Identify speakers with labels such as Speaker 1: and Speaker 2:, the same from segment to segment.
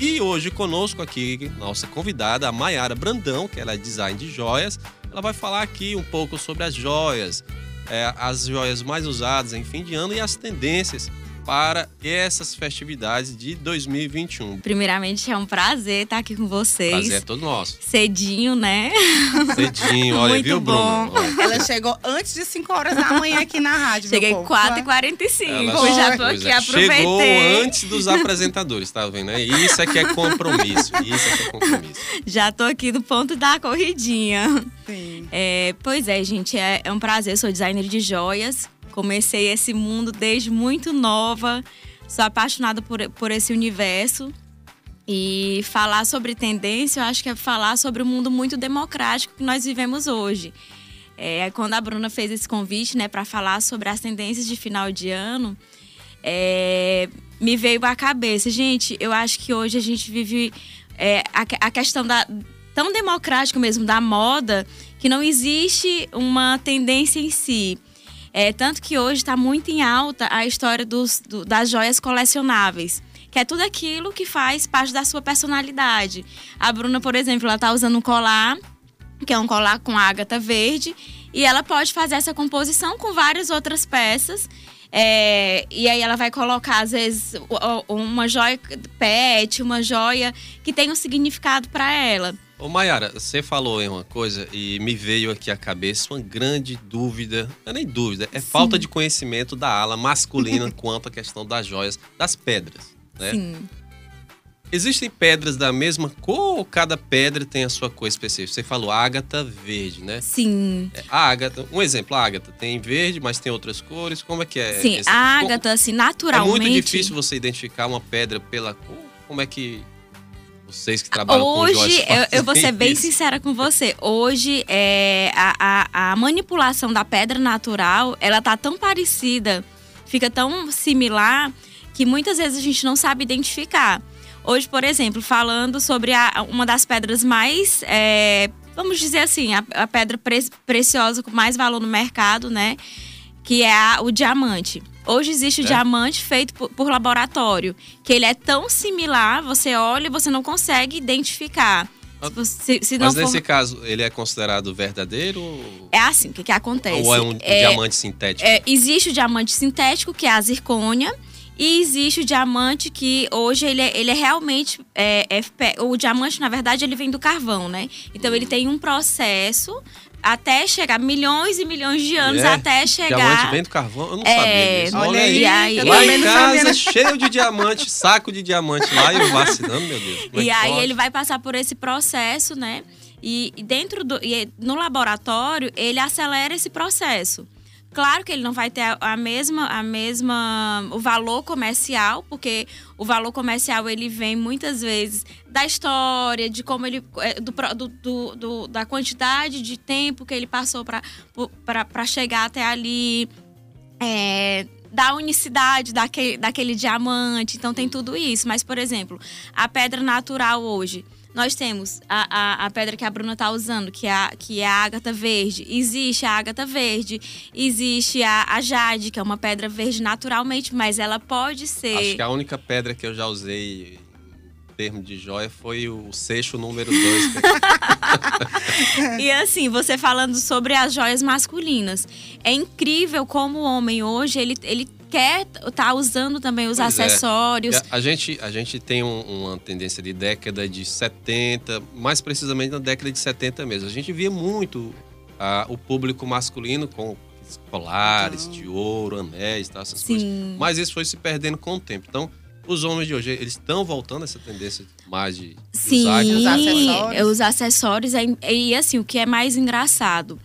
Speaker 1: E hoje conosco aqui, nossa convidada, a Maiara Brandão, que ela é design de joias. Ela vai falar aqui um pouco sobre as joias, é, as joias mais usadas em fim de ano e as tendências para essas festividades de 2021.
Speaker 2: Primeiramente, é um prazer estar aqui com vocês.
Speaker 1: Prazer é todo nosso.
Speaker 2: Cedinho, né?
Speaker 1: Cedinho, olha,
Speaker 2: Muito
Speaker 1: viu,
Speaker 2: bom.
Speaker 1: Bruno?
Speaker 3: Ela chegou antes de 5 horas da manhã aqui na rádio.
Speaker 2: Cheguei
Speaker 3: meu povo.
Speaker 2: 4h45.
Speaker 1: Ela-
Speaker 2: Já tô
Speaker 1: Pois
Speaker 2: aqui,
Speaker 1: é,
Speaker 2: aproveitei.
Speaker 1: Chegou antes dos apresentadores, tá vendo? É Isso é que é compromisso. Isso é que é compromisso.
Speaker 2: Já tô aqui no ponto da corridinha.
Speaker 3: Sim.
Speaker 2: É, pois é, gente, é, é um prazer. Sou designer de joias. Comecei esse mundo desde muito nova. Sou apaixonada por, por esse universo. E falar sobre tendência, eu acho que é falar sobre o mundo muito democrático que nós vivemos hoje. É, quando a Bruna fez esse convite, né, para falar sobre as tendências de final de ano, é, me veio à cabeça, gente, eu acho que hoje a gente vive é, a, a questão da tão democrática mesmo da moda que não existe uma tendência em si. É, tanto que hoje está muito em alta a história dos, do- das joias colecionáveis. Que é tudo aquilo que faz parte da sua personalidade. A Bruna, por exemplo, ela tá usando um colar, que é um colar com ágata verde, e ela pode fazer essa composição com várias outras peças. É, e aí ela vai colocar, às vezes, uma joia pet, uma joia que tem um significado para ela.
Speaker 1: Ô Mayara, você falou em uma coisa e me veio aqui à cabeça uma grande dúvida. Não é nem dúvida, é falta de conhecimento da ala masculina quanto à questão das joias, das pedras. Né?
Speaker 2: Sim.
Speaker 1: Existem pedras da mesma cor ou cada pedra tem a sua cor específica? Você falou ágata verde, né?
Speaker 2: Sim.
Speaker 1: É, A ágata, um exemplo, a ágata tem verde, mas tem outras cores. Como é que é?
Speaker 2: Sim,
Speaker 1: esse-
Speaker 2: a ágata, assim,
Speaker 1: É
Speaker 2: naturalmente.
Speaker 1: muito difícil você identificar uma pedra pela cor. Como é que vocês que trabalham com
Speaker 2: Hoje,
Speaker 1: joias
Speaker 2: eu, eu vou ser bem sincera com você. Hoje, é, a, a, a manipulação da pedra natural, ela tá tão parecida, fica tão similar, que muitas vezes a gente não sabe identificar. Hoje, por exemplo, falando sobre a- uma das pedras mais, é, vamos dizer assim, a, a pedra pre- preciosa com mais valor no mercado, né? Que é a- o diamante. Hoje existe o
Speaker 1: É.
Speaker 2: diamante feito por, por laboratório, que ele é tão similar, você olha e você não consegue identificar. Se, você- se não
Speaker 1: Mas
Speaker 2: for-
Speaker 1: nesse caso, ele é considerado verdadeiro
Speaker 2: É assim, o que, que acontece?
Speaker 1: ou é um diamante sintético?
Speaker 2: é, existe o diamante sintético, que é a zircônia, e existe o diamante que hoje ele é, ele é realmente. é, é o diamante, na verdade, ele vem do carvão, né? Então ele tem um processo até chegar milhões e milhões de anos
Speaker 1: É?
Speaker 2: até
Speaker 1: Diamante
Speaker 2: chegar.
Speaker 1: vem do carvão? Eu não
Speaker 2: É,
Speaker 1: sabia disso.
Speaker 3: olha
Speaker 1: Olha aí.
Speaker 3: aí,
Speaker 1: Lá em casa,
Speaker 3: não.
Speaker 1: cheio de diamante, saco de diamante lá e eu vacinando, meu Deus. É
Speaker 2: E aí
Speaker 1: pode?
Speaker 2: ele vai passar por esse processo, né? E e dentro do. E no laboratório, ele acelera esse processo. Claro que ele não vai ter a, mesma, a mesma. o valor comercial, porque o valor comercial ele vem muitas vezes da história, de como ele. é, do- do- do- da quantidade de tempo que ele passou para chegar até ali é, da unicidade daquele, daquele diamante. Então tem tudo isso. Mas, por exemplo, a pedra natural hoje. Nós temos a, a, a pedra que a Bruna tá usando, que é a, que é a ágata verde. Existe a ágata verde. Existe a, a jade, que é uma pedra verde naturalmente, mas ela pode ser.
Speaker 1: Acho que a única pedra que eu já usei termo de joia foi o seixo número 2.
Speaker 2: E assim, você falando sobre as joias masculinas. É incrível como o homem hoje, ele, ele quer tá usando também os
Speaker 1: Pois é.
Speaker 2: acessórios.
Speaker 1: A, a gente, a gente tem um- uma tendência de década de 70, mais precisamente na década de 70 mesmo. A gente via muito ah, o público masculino com colares
Speaker 3: Então.
Speaker 1: de ouro, anéis, tá, essas coisas.
Speaker 2: Sim.
Speaker 1: Mas isso foi se perdendo com o tempo. Então, os homens de hoje, eles estão voltando a essa tendência mais de, de
Speaker 2: Sim,
Speaker 1: usar. de usar
Speaker 3: acessórios.
Speaker 2: os acessórios. é- E assim, o que é mais engraçado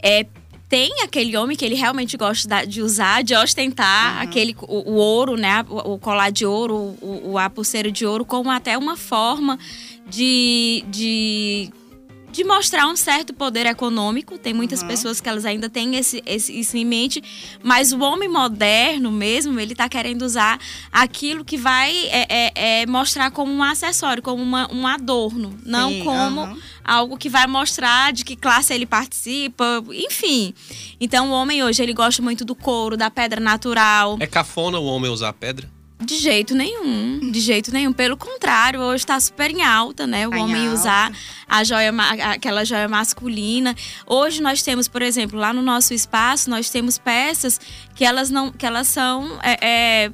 Speaker 2: é tem aquele homem que ele realmente gosta de usar, de ostentar
Speaker 3: Uhum.
Speaker 2: aquele o, o ouro, né, o, o colar de ouro, o, o- a pulseira de ouro como até uma forma de, de de mostrar um certo poder econômico. Tem muitas
Speaker 3: Uhum.
Speaker 2: pessoas que elas ainda têm esse, esse- isso em mente, mas o homem moderno mesmo, ele tá querendo usar aquilo que vai é, é, é, mostrar como um acessório, como uma- um adorno, não
Speaker 3: Sim,
Speaker 2: como
Speaker 3: aham.
Speaker 2: algo que vai mostrar de que classe ele participa, enfim. Então o homem hoje ele gosta muito do couro, da pedra natural.
Speaker 1: É cafona o homem usar pedra?
Speaker 2: De jeito nenhum, de jeito nenhum. Pelo contrário, hoje está super em alta, né? O
Speaker 3: Tá em
Speaker 2: homem
Speaker 3: alta.
Speaker 2: usar a joia, aquela joia masculina. Hoje nós temos, por exemplo, lá no nosso espaço, nós temos peças que elas não, que elas são, é, é,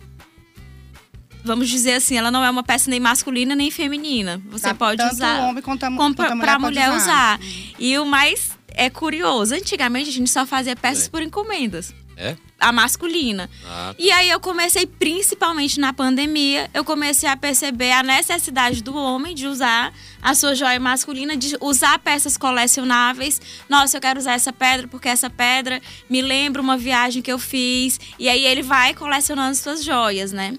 Speaker 2: vamos dizer assim, ela não é uma peça nem masculina nem feminina. Você
Speaker 3: Tá,
Speaker 2: pode
Speaker 3: tanto
Speaker 2: usar
Speaker 3: o homem quanto a,
Speaker 2: como
Speaker 3: quanto a
Speaker 2: pra,
Speaker 3: mulher,
Speaker 2: pra
Speaker 3: pode
Speaker 2: mulher usar. E o mais é curioso, antigamente a gente só fazia peças
Speaker 1: É.
Speaker 2: por encomendas.
Speaker 1: É?
Speaker 2: A masculina.
Speaker 1: Ah,
Speaker 2: E aí eu comecei, principalmente na pandemia, eu comecei a perceber a necessidade do homem de usar a sua joia masculina, de usar peças colecionáveis. Nossa, eu quero usar essa pedra porque essa pedra me lembra uma viagem que eu fiz. E aí ele vai colecionando suas joias, né?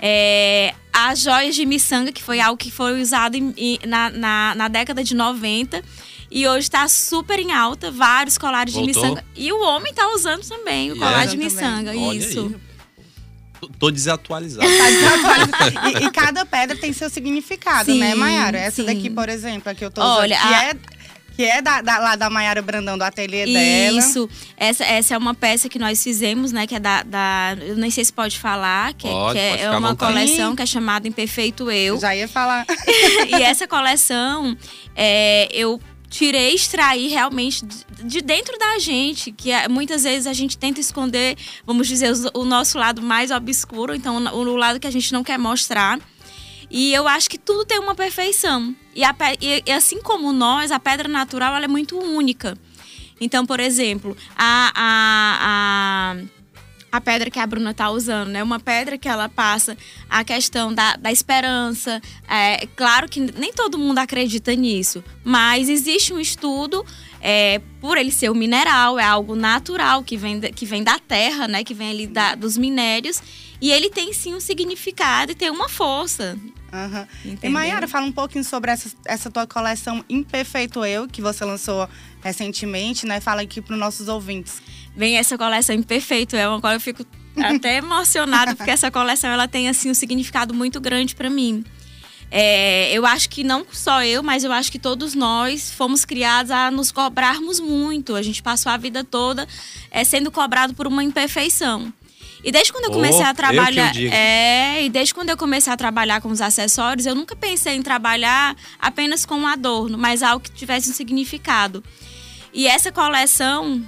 Speaker 2: É, as joias de miçanga, que foi algo que foi usado em- na, na, na década de 90. E hoje está super em alta, vários colares
Speaker 1: Voltou?
Speaker 2: de miçanga. E o homem tá usando também o colar
Speaker 1: é?
Speaker 2: de miçanga,
Speaker 1: olha
Speaker 2: isso.
Speaker 1: aí. Tô- desatualizado.
Speaker 3: Tá desatualizado. e, e cada pedra tem seu significado,
Speaker 2: Sim,
Speaker 3: né, Mayara? Essa
Speaker 2: sim.
Speaker 3: daqui, por exemplo, a que eu tô
Speaker 2: Olha,
Speaker 3: usando, que
Speaker 2: a-
Speaker 3: é, que é da, da- lá da Mayara Brandão, do ateliê dela.
Speaker 2: Isso. Essa, essa é uma peça que nós fizemos, né? Que é da. da- eu nem sei se pode falar, que, é-
Speaker 1: Pode,
Speaker 2: que é,
Speaker 1: pode
Speaker 2: é uma coleção que é chamada Imperfeito Eu.
Speaker 3: Já ia falar.
Speaker 2: e essa coleção, é, eu tirei, extraí realmente de- de dentro da gente, que é- muitas vezes a gente tenta esconder, vamos dizer, o nosso lado mais obscuro, então o, lado que a gente não quer mostrar. E eu acho que tudo tem uma perfeição. E, a e assim como nós, a pedra natural ela é muito única. Então, por exemplo, a, a, a, a pedra que a Bruna tá usando, né? Uma pedra que ela passa a questão da, da esperança. É claro que nem todo mundo acredita nisso, mas existe um estudo. é, por ele ser um mineral, é algo natural que vem, da- que vem da terra, né? Que vem ali da- dos minérios. E ele tem sim um significado e tem uma força.
Speaker 3: Aham. E? Mayara, fala um pouquinho sobre essa, essa tua coleção Imperfeito Eu, que você lançou recentemente, né? Fala aqui para os nossos ouvintes.
Speaker 2: Vem essa coleção imperfeito. É uma qual eu fico até emocionada porque essa coleção ela tem assim um significado muito grande para mim. É, eu acho que não só eu, mas eu acho que todos nós fomos criados a nos cobrarmos muito. A gente passou a vida toda é, sendo cobrado por uma imperfeição. E desde quando eu
Speaker 1: Oh,
Speaker 2: comecei
Speaker 1: eu
Speaker 2: a
Speaker 1: que
Speaker 2: trabalhar, é, e desde quando eu comecei a trabalhar com os acessórios, eu nunca pensei em trabalhar apenas com um adorno, mas algo que tivesse um significado. E essa coleção,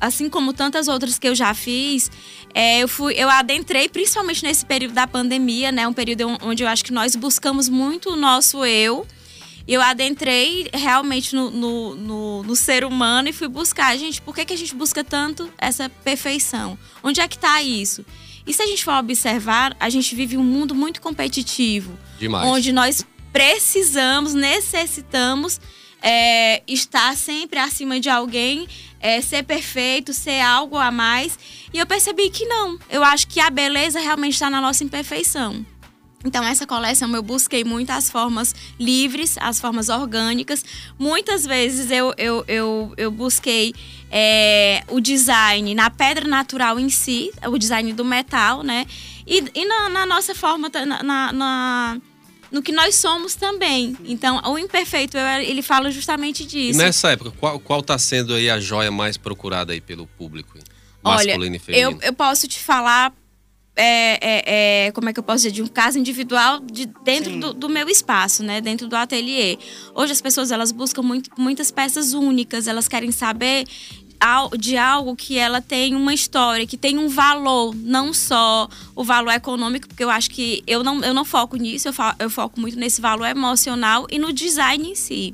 Speaker 2: assim como tantas outras que eu já fiz, é, eu fui, eu adentrei principalmente nesse período da pandemia, né? Um período onde eu acho que nós buscamos muito o nosso eu. Eu adentrei realmente no, no, no- no ser humano e fui buscar, gente, por que, que a gente busca tanto essa perfeição? Onde é que está isso? E se a gente for observar, a gente vive um mundo muito competitivo
Speaker 1: Demais.
Speaker 2: onde nós precisamos, necessitamos é, estar sempre acima de alguém, é, ser perfeito, ser algo a mais. E eu percebi que não. Eu acho que a beleza realmente está na nossa imperfeição. Então, essa coleção eu busquei muito as formas livres, as formas orgânicas. Muitas vezes eu, eu, eu, eu busquei é, o design na pedra natural em si, o design do metal, né? E, e na, na nossa forma, na- na- no que nós somos também. Então, o imperfeito, eu- ele fala justamente
Speaker 1: E
Speaker 2: disso.
Speaker 1: nessa época, qual, qual tá sendo aí a joia mais procurada aí pelo público? hein?
Speaker 2: Olha,
Speaker 1: Masculino e
Speaker 2: Eu,
Speaker 1: feminino.
Speaker 2: eu posso te falar, é, é, é, como é que eu posso dizer, de um caso individual de, dentro do, do meu espaço, né? Dentro do ateliê. Hoje as pessoas elas buscam muito, muitas peças únicas, elas querem saber de algo que ela tem uma história, que tem um valor, não só o valor econômico, porque eu acho que eu não, eu não foco nisso, eu, eu foco muito nesse valor emocional e no design em si.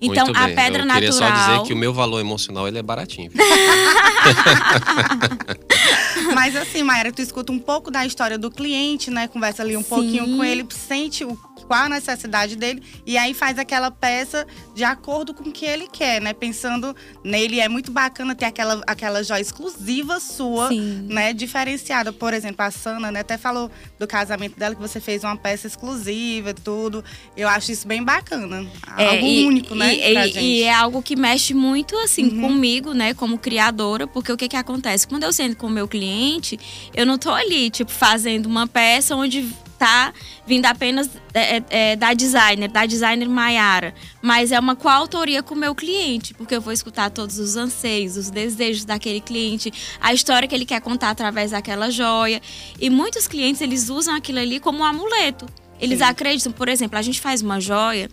Speaker 2: Então,
Speaker 1: Muito
Speaker 2: a pedra
Speaker 1: eu
Speaker 2: natural.
Speaker 1: queria só dizer que o meu valor emocional ele é baratinho. viu?
Speaker 3: Mas assim, Mayara, tu escuta um pouco da história do cliente, né? Conversa ali um
Speaker 2: Sim.
Speaker 3: pouquinho com ele, sente o, qual a necessidade dele e aí faz aquela peça de acordo com o que ele quer, né? Pensando nele, é muito bacana ter aquela, aquela joia exclusiva sua,
Speaker 2: Sim.
Speaker 3: né? Diferenciada. Por exemplo, a Sana, né? Até falou do casamento dela que você fez uma peça exclusiva e tudo. Eu acho isso bem bacana.
Speaker 2: É,
Speaker 3: Algo
Speaker 2: e-
Speaker 3: único, né?
Speaker 2: E,
Speaker 3: pra
Speaker 2: e- e é algo que mexe muito, assim,
Speaker 3: Uhum.
Speaker 2: comigo, né, como criadora, porque o que que acontece? Quando eu sento com o meu cliente, eu não tô ali, tipo, fazendo uma peça onde tá vindo apenas é, é, é, da designer, da designer Maiara, mas é uma coautoria com o meu cliente, porque eu vou escutar todos os anseios, os desejos daquele cliente, a história que ele quer contar através daquela joia. E muitos clientes, eles usam aquilo ali como um amuleto. Eles Sim. acreditam, por exemplo, a gente faz uma joia,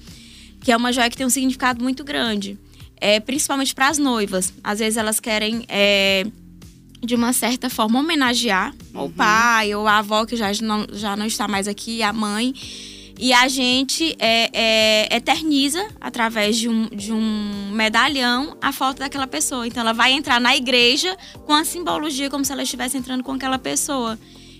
Speaker 2: que é uma joia que tem um significado muito grande. É, principalmente para as noivas. Às vezes elas querem é, de uma certa forma, homenagear uhum. o pai ou a avó que já não, já não está mais aqui, a mãe. E a gente é, é, eterniza, através de um, de um medalhão, a foto daquela pessoa. Então, ela vai entrar na igreja com a simbologia, como se ela estivesse entrando com aquela pessoa.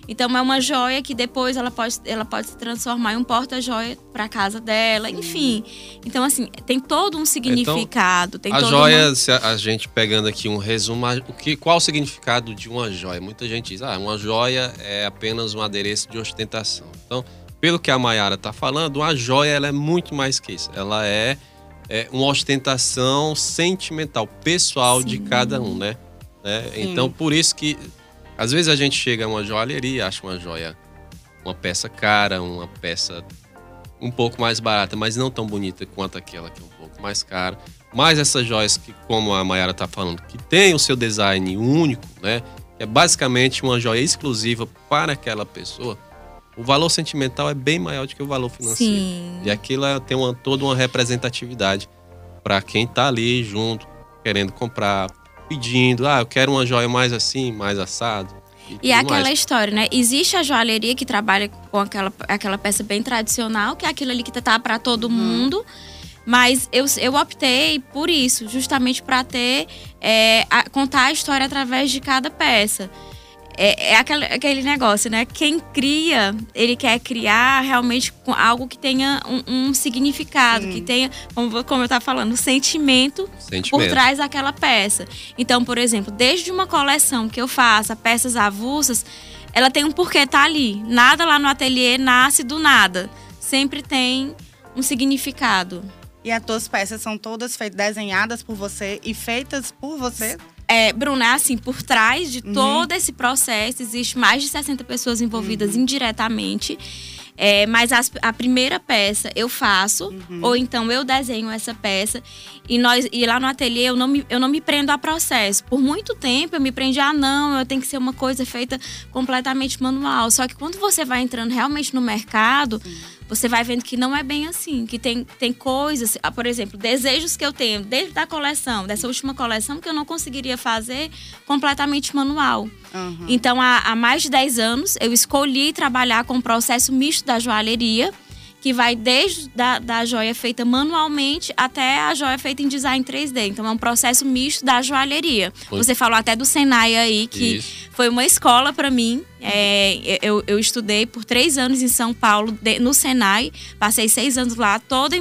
Speaker 2: Então é uma joia que depois ela pode, ela pode se transformar em um porta-joia para casa dela, enfim. Então assim, tem todo um significado,
Speaker 1: então,
Speaker 2: tem
Speaker 1: a joia, uma... se a, a, gente pegando aqui um resumo, o que qual o significado de uma joia? Muita gente diz: "Ah, uma joia é apenas um adereço de ostentação". Então, pelo que a Mayara está falando, uma joia ela é muito mais que isso. Ela é, é uma ostentação sentimental, pessoal Sim. de cada um, né? né? Então, por isso que às vezes a gente chega a uma joalheria e acha uma joia, uma peça cara, uma peça um pouco mais barata, mas não tão bonita quanto aquela que é um pouco mais cara. Mas essas joias que, como a Mayara está falando, que tem o seu design único, né? Que é basicamente uma joia exclusiva para aquela pessoa. O valor sentimental é bem maior do que o valor financeiro. Sim. E aquilo é, tem uma, toda uma representatividade para quem está ali junto, querendo comprar, pedindo, ah, eu quero uma joia mais assim, mais assado.
Speaker 2: E, e aquela mais. história, né? Existe a joalheria que trabalha com aquela, aquela peça bem tradicional, que é aquilo ali que tá para todo uhum. mundo. Mas eu, eu optei por isso, justamente para ter é, a, contar a história através de cada peça é, é aquele, aquele negócio, né? Quem cria, ele quer criar realmente algo que tenha um, um significado, Sim. que tenha, como, como eu estava falando, um sentimento, sentimento, por trás daquela peça. Então, por exemplo, desde uma coleção que eu faça, peças avulsas, ela tem um porquê tá ali. Nada lá no ateliê nasce do nada. Sempre tem um significado.
Speaker 3: E as tuas peças são todas desenhadas por você e feitas por você?
Speaker 2: É, Bruna, é assim, por trás de uhum. todo esse processo, existe mais de 60 pessoas envolvidas uhum. indiretamente. É, mas as, a primeira peça eu faço, uhum. ou então eu desenho essa peça. E, nós, e lá no ateliê eu não, me, eu não me prendo a processo. Por muito tempo eu me prendi, ah, não, eu tenho que ser uma coisa feita completamente manual. Só que quando você vai entrando realmente no mercado, você vai vendo que não é bem assim, que tem, tem coisas, ah, por exemplo, desejos que eu tenho desde a coleção, dessa última coleção, que eu não conseguiria fazer completamente manual. Uhum. Então, há, há mais de 10 anos, eu escolhi trabalhar com o processo misto da joalheria, que vai desde da, da joia feita manualmente até a joia feita em design 3D. Então é um processo misto da joalheria. Foi. Você falou até do Senai aí, que Isso. foi uma escola para mim. É, eu, eu estudei por três anos em São Paulo, de, no Senai. Passei seis anos lá, toda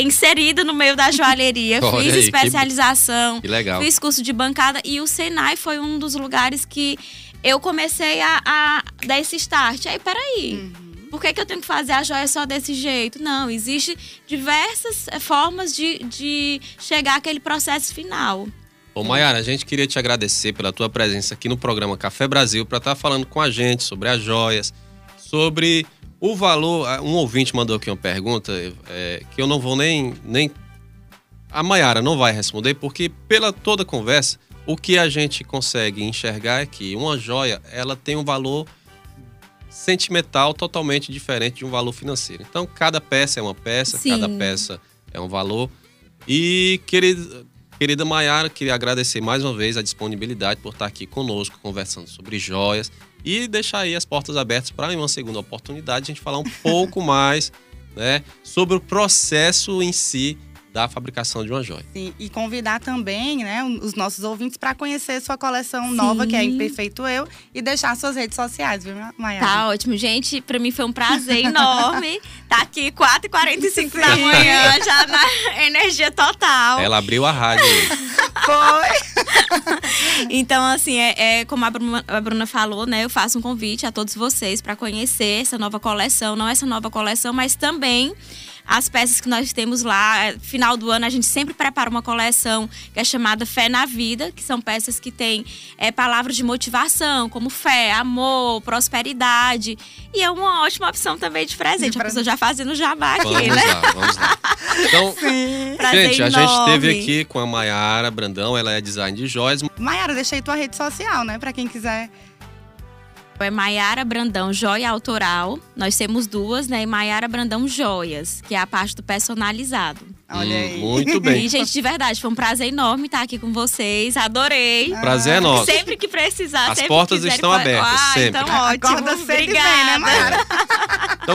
Speaker 2: inserida no meio da joalheria. fiz aí, especialização, que, que legal. fiz curso de bancada. E o Senai foi um dos lugares que eu comecei a, a dar esse start. Aí, peraí. Uhum por que, que eu tenho que fazer a joia só desse jeito? Não, existe diversas eh, formas de, de chegar àquele processo final.
Speaker 1: Ô Mayara, a gente queria te agradecer pela tua presença aqui no programa Café Brasil para estar tá falando com a gente sobre as joias, sobre o valor. Um ouvinte mandou aqui uma pergunta é, que eu não vou nem. nem a Mayara não vai responder, porque pela toda conversa, o que a gente consegue enxergar é que uma joia ela tem um valor sentimental totalmente diferente de um valor financeiro. Então, cada peça é uma peça, Sim. cada peça é um valor. E, querida, querida Mayara, queria agradecer mais uma vez a disponibilidade por estar aqui conosco, conversando sobre joias e deixar aí as portas abertas para, uma segunda oportunidade, a gente falar um pouco mais né, sobre o processo em si da fabricação de uma joia.
Speaker 3: Sim, e convidar também né, os nossos ouvintes para conhecer sua coleção Sim. nova, que é Imperfeito Eu, e deixar suas redes sociais, viu, Maia?
Speaker 2: Tá ótimo. Gente, para mim foi um prazer enorme estar tá aqui 4h45 da manhã, já na energia total.
Speaker 1: Ela abriu a rádio.
Speaker 2: foi! então, assim, é, é como a Bruna, a Bruna, falou, né? Eu faço um convite a todos vocês para conhecer essa nova coleção. Não essa nova coleção, mas também as peças que nós temos lá. Final do ano a gente sempre prepara uma coleção que é chamada Fé na Vida, que são peças que têm é, palavras de motivação, como fé, amor, prosperidade. E é uma ótima opção também de presente. De a pessoa já fazendo jabá aqui,
Speaker 1: vamos
Speaker 2: né?
Speaker 1: Lá, vamos lá. Então, gente, a gente esteve aqui com a Maiara Brandão, ela é design de joias.
Speaker 3: Maiara, deixa aí tua rede social, né? Pra quem quiser
Speaker 2: é Maiara Brandão Joia Autoral. Nós temos duas, né? E Maiara Brandão Joias, que é a parte do personalizado.
Speaker 3: Olha hum, aí.
Speaker 1: Muito bem.
Speaker 2: E, gente, de verdade, foi um prazer enorme estar aqui com vocês. Adorei.
Speaker 1: Prazer é nosso.
Speaker 2: Sempre que precisar,
Speaker 1: As portas
Speaker 2: quiser,
Speaker 1: estão abertas,
Speaker 2: ah,
Speaker 1: sempre.
Speaker 2: Então, ótimo.
Speaker 3: Acorda sempre Obrigada. Bem, né, Maiara?